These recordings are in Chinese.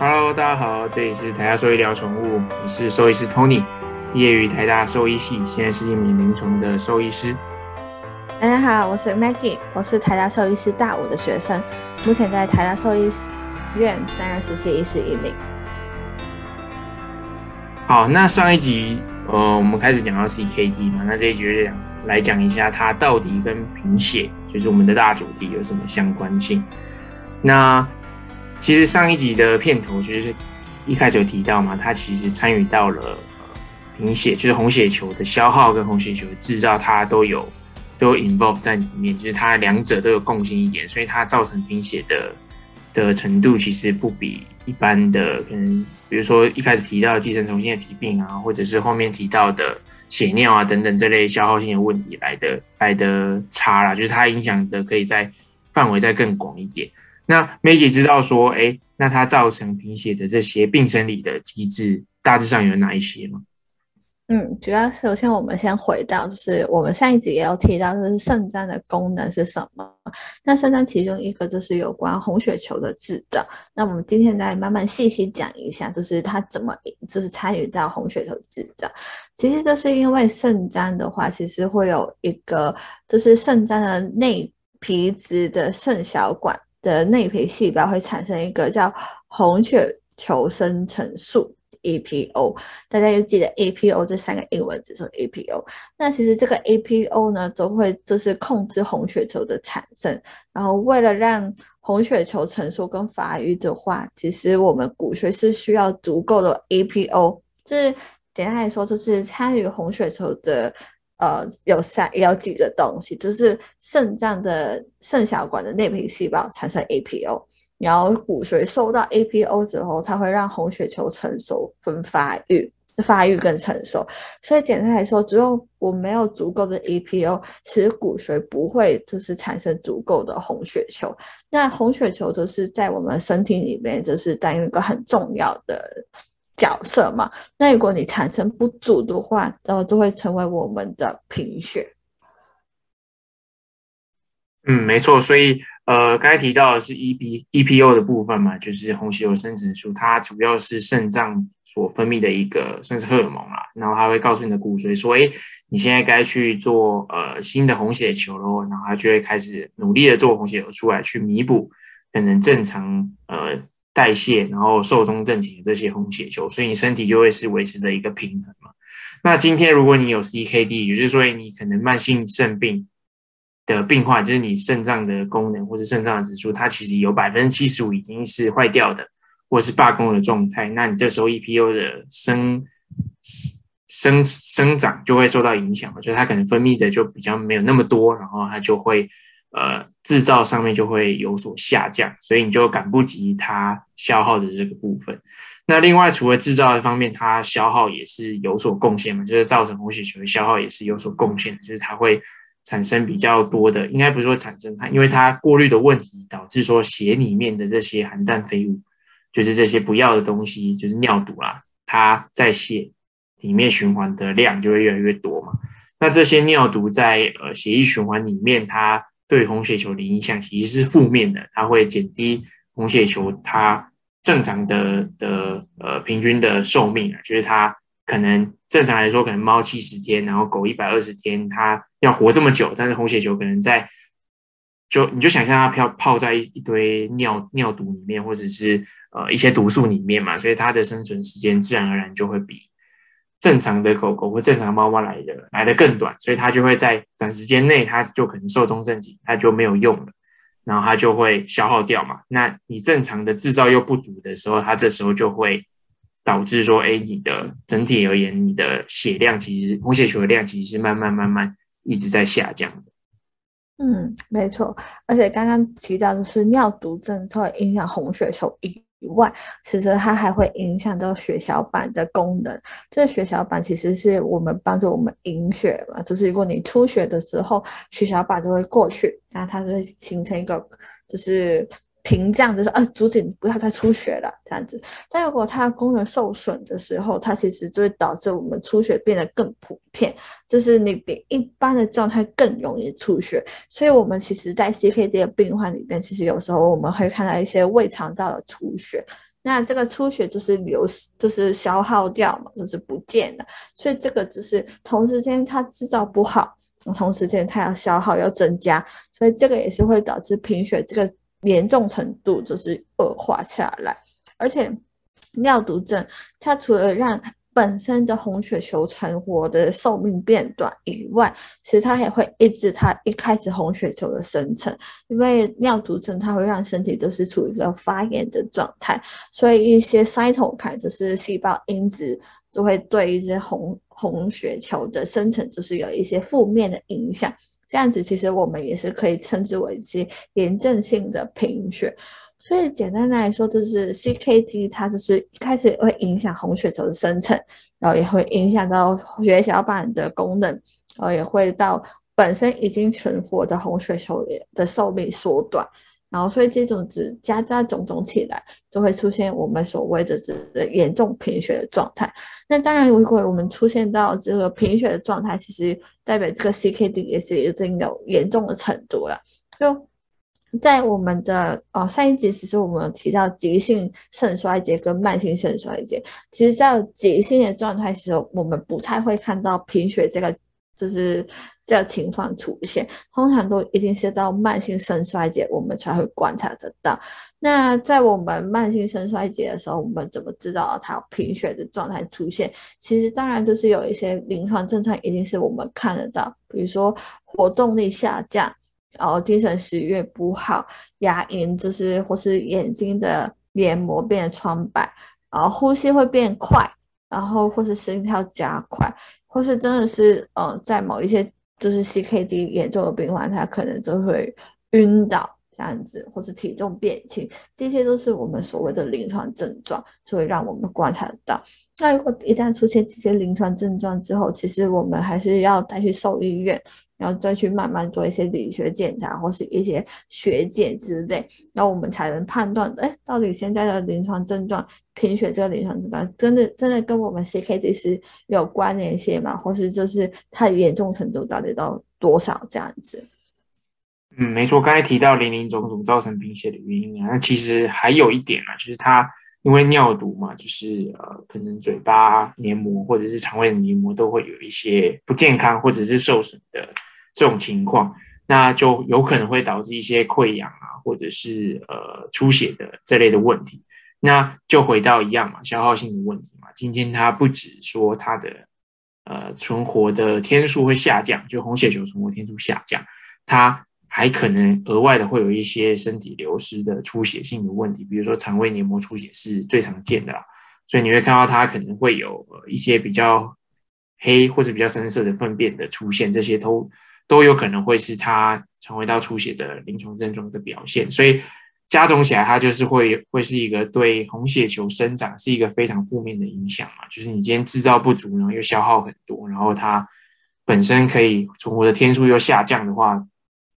Hello，大家好，这里是台大兽医聊宠物，我是兽医师 Tony，毕业于台大兽医系，现在是一名临床的兽医师。大家好，我是 Maggie，我是台大兽医师大五的学生，目前在台大兽医院担任实习医师一名。好，那上一集呃，我们开始讲到 CKD 嘛，那这一集就讲来讲一下它到底跟贫血，就是我们的大主题有什么相关性。那其实上一集的片头就是一开始有提到嘛，它其实参与到了贫血，就是红血球的消耗跟红血球的制造，它都有。都 involve 在里面，就是它两者都有共性一点，所以它造成贫血的的程度其实不比一般的，可能比如说一开始提到寄生虫性的疾病啊，或者是后面提到的血尿啊等等这类消耗性的问题来的来的差啦，就是它影响的可以在范围再更广一点。那 Maggie 知道说，哎，那它造成贫血的这些病生理的机制大致上有哪一些吗？嗯，主要首先我们先回到，就是我们上一集也有提到，就是肾脏的功能是什么？那肾脏其中一个就是有关红血球的制造。那我们今天再慢慢细细讲一下，就是它怎么就是参与到红血球制造。其实就是因为肾脏的话，其实会有一个就是肾脏的内皮质的肾小管的内皮细胞会产生一个叫红血球生成素。（EPO），大家要记得 APO 这三个英文字，说 APO。那其实这个 APO 呢，都会就是控制红血球的产生。然后为了让红血球成熟跟发育的话，其实我们骨髓是需要足够的 APO。就是简单来说，就是参与红血球的呃有三有几个东西，就是肾脏的肾小管的内皮细胞产生 APO。然后骨髓受到 APO 之后，它会让红血球成熟分发育，发育更成熟。所以简单来说，只有我没有足够的 APO，其实骨髓不会就是产生足够的红血球。那红血球就是在我们身体里面就是担任一个很重要的角色嘛。那如果你产生不足的话，然后就会成为我们的贫血。嗯，没错，所以。呃，刚才提到的是 E P E P O 的部分嘛，就是红血球生成素，它主要是肾脏所分泌的一个算是荷尔蒙啦。然后它会告诉你的骨髓说，哎，你现在该去做呃新的红血球喽。然后它就会开始努力的做红血球出来，去弥补可能正常呃代谢，然后寿终正寝的这些红血球。所以你身体就会是维持的一个平衡嘛。那今天如果你有 C K D，也就是说你可能慢性肾病。的病患就是你肾脏的功能或者肾脏的指数，它其实有百分之七十五已经是坏掉的，或是罢工的状态。那你这时候 EPO 的生生生长就会受到影响，就是它可能分泌的就比较没有那么多，然后它就会呃制造上面就会有所下降，所以你就赶不及它消耗的这个部分。那另外除了制造的方面，它消耗也是有所贡献嘛，就是造成红血球的消耗也是有所贡献，就是它会。产生比较多的，应该不是说产生它，因为它过滤的问题导致说血里面的这些含氮废物，就是这些不要的东西，就是尿毒啦，它在血里面循环的量就会越来越多嘛。那这些尿毒在呃血液循环里面，它对红血球的影响其实是负面的，它会减低红血球它正常的的呃平均的寿命，就是它。可能正常来说，可能猫七十天，然后狗一百二十天，它要活这么久。但是红血球可能在，就你就想象它漂泡在一堆尿尿毒里面，或者是呃一些毒素里面嘛，所以它的生存时间自然而然就会比正常的狗狗或正常猫猫来的来的更短，所以它就会在短时间内，它就可能寿终正寝，它就没有用了，然后它就会消耗掉嘛。那你正常的制造又不足的时候，它这时候就会。导致说，哎，你的整体而言，你的血量其实红血球的量其实是慢慢慢慢一直在下降的。嗯，没错。而且刚刚提到的是尿毒症会影响红血球以外，其实它还会影响到血小板的功能。这血小板其实是我们帮助我们引血嘛，就是如果你出血的时候，血小板就会过去，那它就会形成一个就是。屏障就是啊，阻止你不要再出血了这样子。但如果它功能受损的时候，它其实就会导致我们出血变得更普遍，就是你比一般的状态更容易出血。所以，我们其实，在 CKD 的病患里边，其实有时候我们会看到一些胃肠道的出血，那这个出血就是流失，就是消耗掉嘛，就是不见了。所以这个只是同时间它制造不好，同时间它要消耗要增加，所以这个也是会导致贫血这个严重程度就是恶化下来。而且尿毒症它除了让本身的红血球存活的寿命变短以外，其实它也会抑制它一开始红血球的生成，因为尿毒症它会让身体就是处于一个发炎的状态，所以一些塞头凯就是细胞因子就会对一些红红血球的生成就是有一些负面的影响，这样子其实我们也是可以称之为一些炎症性的贫血。所以简单来说，就是 CKD 它就是一开始会影响红血球的生成，然后也会影响到血小板的功能，然后也会到本身已经存活的红血球的寿命缩短，然后所以这种子加加种种起来，就会出现我们所谓的这严重贫血的状态。那当然，如果我们出现到这个贫血的状态，其实代表这个 CKD 也是一定有严重的程度了，就。在我们的哦上一集，其实我们提到急性肾衰竭跟慢性肾衰竭。其实，在急性的状态时候，我们不太会看到贫血这个就是这样情况出现。通常都一定是到慢性肾衰竭，我们才会观察得到。那在我们慢性肾衰竭的时候，我们怎么知道它贫血的状态出现？其实，当然就是有一些临床症状，一定是我们看得到，比如说活动力下降。然后精神食欲不好，牙龈就是或是眼睛的黏膜变得苍白，然后呼吸会变快，然后或是心跳加快，或是真的是嗯在某一些就是 CKD 严重的病患，他可能就会晕倒这样子，或是体重变轻，这些都是我们所谓的临床症状，就会让我们观察到。那如果一旦出现这些临床症状之后，其实我们还是要带去兽医院。然后再去慢慢做一些理学检查或是一些血检之类，然后我们才能判断，哎，到底现在的临床症状贫血这个临床症状真的真的跟我们 CKD 是有关联性吗？或是就是它严重程度到底到多少这样子？嗯，没错，刚才提到零零总总造成贫血的原因啊，那其实还有一点啊，就是它因为尿毒嘛，就是呃，可能嘴巴黏膜或者是肠胃的黏膜都会有一些不健康或者是受损。这种情况，那就有可能会导致一些溃疡啊，或者是呃出血的这类的问题。那就回到一样嘛，消耗性的问题嘛。今天它不止说它的呃存活的天数会下降，就红血球存活天数下降，它还可能额外的会有一些身体流失的出血性的问题，比如说肠胃黏膜出血是最常见的啦。所以你会看到它可能会有一些比较黑或者比较深色的粪便的出现，这些都。都有可能会是它肠胃道出血的临床症状的表现，所以加重起来，它就是会会是一个对红血球生长是一个非常负面的影响嘛。就是你今天制造不足，然后又消耗很多，然后它本身可以存活的天数又下降的话，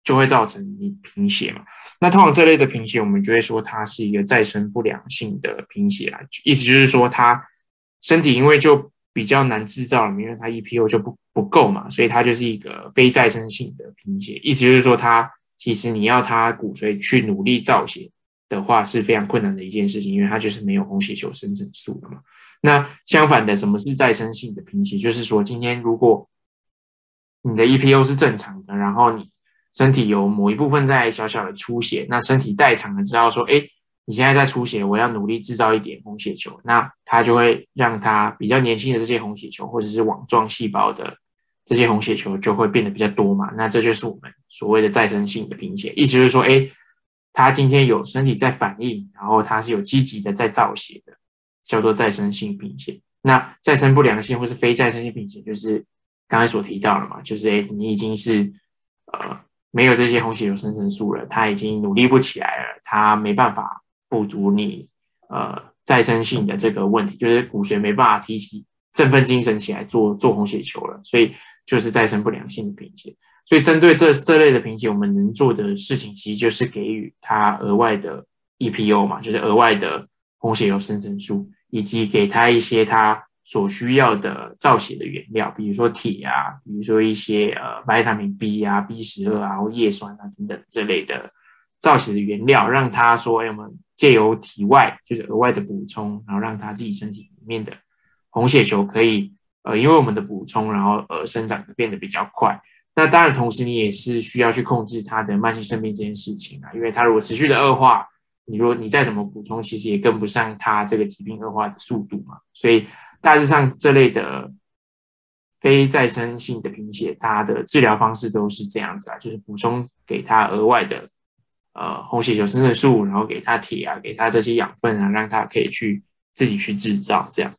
就会造成你贫血嘛。那通常这类的贫血，我们就会说它是一个再生不良性的贫血啊，意思就是说它身体因为就比较难制造了，因为它 EPO 就不不够嘛，所以它就是一个非再生性的贫血。意思就是说，它其实你要它骨髓去努力造血的话是非常困难的一件事情，因为它就是没有红血球生成素的嘛。那相反的，什么是再生性的贫血？就是说，今天如果你的 EPO 是正常的，然后你身体有某一部分在小小的出血，那身体代偿了知道说，哎。你现在在出血，我要努力制造一点红血球，那它就会让它比较年轻的这些红血球或者是网状细胞的这些红血球就会变得比较多嘛？那这就是我们所谓的再生性的贫血，意思就是说，哎，它今天有身体在反应，然后它是有积极的在造血的，叫做再生性贫血。那再生不良性或是非再生性贫血，就是刚才所提到了嘛，就是哎，你已经是呃没有这些红血球生成素了，它已经努力不起来了，它没办法。补足你呃再生性的这个问题，就是骨髓没办法提起振奋精神起来做做红血球了，所以就是再生不良性的贫血。所以针对这这类的贫血，我们能做的事情其实就是给予他额外的 EPO 嘛，就是额外的红血球生成素，以及给他一些他所需要的造血的原料，比如说铁啊，比如说一些呃维他命 B 啊、B 十二啊或叶酸啊等等这类的造血的原料，让他说，哎，我们借由体外就是额外的补充，然后让他自己身体里面的红血球可以呃，因为我们的补充，然后呃生长的变得比较快。那当然，同时你也是需要去控制他的慢性生病这件事情啊，因为他如果持续的恶化，你如果你再怎么补充，其实也跟不上他这个疾病恶化的速度嘛。所以大致上这类的非再生性的贫血，它的治疗方式都是这样子啊，就是补充给他额外的。呃，红血球生成素，然后给它铁啊，给它这些养分啊，让它可以去自己去制造这样。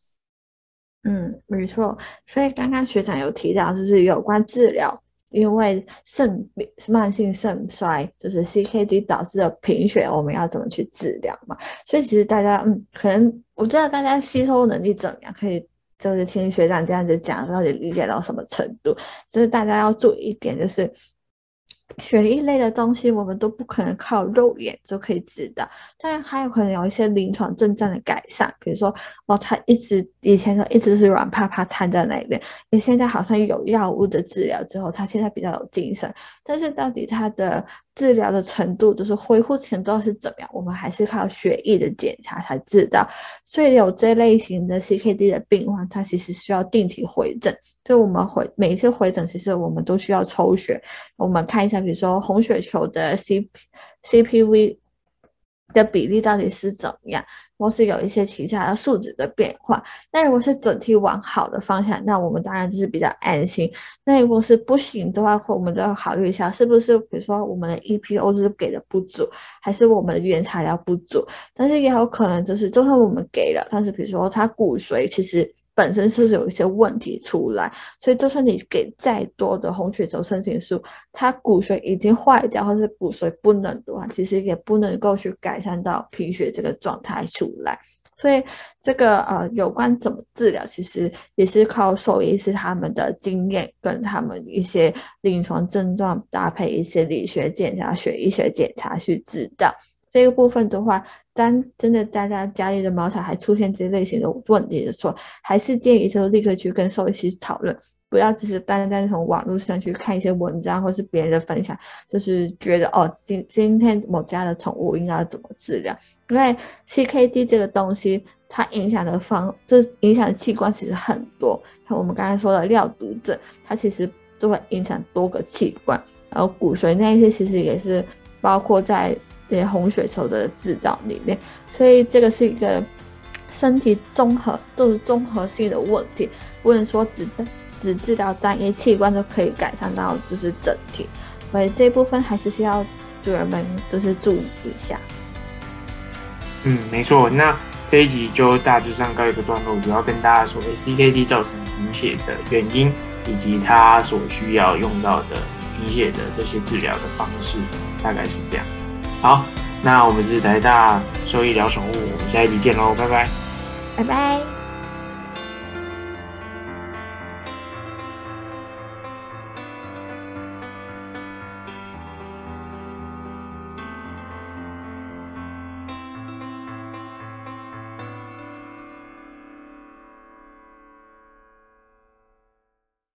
嗯，没错。所以刚刚学长有提到，就是有关治疗，因为肾慢性肾衰，就是 CKD 导致的贫血，我们要怎么去治疗嘛？所以其实大家，嗯，可能我知道大家吸收能力怎么样，可以就是听学长这样子讲，到底理解到什么程度？就是大家要注意一点，就是。血液类的东西，我们都不可能靠肉眼就可以知道，当然还有可能有一些临床症状的改善，比如说，哦，他一直以前都一直是软趴趴瘫在那边，你现在好像有药物的治疗之后，他现在比较有精神，但是到底他的。治疗的程度就是恢复程度是怎么样，我们还是靠血液的检查才知道。所以有这类型的 CKD 的病患，他其实需要定期回诊。就我们回每一次回诊，其实我们都需要抽血，我们看一下，比如说红血球的 CPCPV。的比例到底是怎么样，或是有一些其他的数值的变化？那如果是整体往好的方向，那我们当然就是比较安心。那如果是不行的话，我们就要考虑一下，是不是比如说我们的 EPO 是给的不足，还是我们的原材料不足？但是也有可能就是，就算我们给了，但是比如说它骨髓其实。本身是有一些问题出来，所以就算你给再多的红血球申请书，它骨髓已经坏掉，或是骨髓不能的话，其实也不能够去改善到贫血这个状态出来。所以这个呃，有关怎么治疗，其实也是靠兽医师他们的经验跟他们一些临床症状搭配一些理学检查、血液学检查去知道。这个部分的话，当真的大家家里的毛草还出现这类型的问题的时候，还是建议就立刻去跟兽医师讨论，不要只是单单从网络上去看一些文章或是别人的分享，就是觉得哦，今今天某家的宠物应该要怎么治疗？因为 CKD 这个东西，它影响的方，就是影响的器官其实很多，像我们刚才说的尿毒症，它其实就会影响多个器官，然后骨髓那一些其实也是包括在。这些红血球的制造里面，所以这个是一个身体综合，就是综合性的问题，不能说只只治疗单一器官就可以改善到就是整体，所以这部分还是需要主人们就是注意一下。嗯，没错，那这一集就大致上告一个段落，主要跟大家说 CKD 造成贫血的原因，以及它所需要用到的贫血的这些治疗的方式，大概是这样。好，那我们是台大兽医聊宠物，我们下一集见喽，拜拜，拜拜。